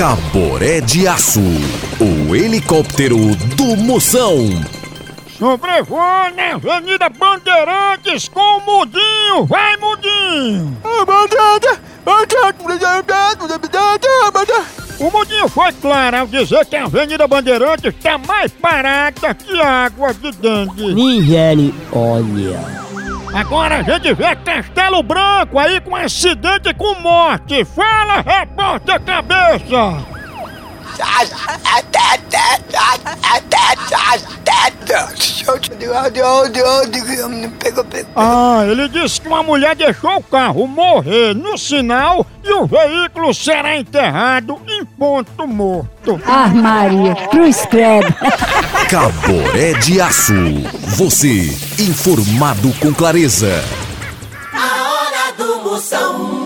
Caboré de Aço, o helicóptero do Moção. Sobrevoa na Avenida Bandeirantes com o Mudinho. Vai, Mudinho! O Mudinho foi claro ao dizer que a Avenida Bandeirantes está mais parada que água de dengue. Misericórdia. Agora a gente vê Castelo Branco aí com acidente com morte. Fala, repórter cabeça! Ah, ele disse que uma mulher deixou o carro morrer no sinal e o veículo será enterrado em ponto morto. Ah, Maria, cruz credo. Caboré de Aço. Você, informado com clareza. A hora do Moção.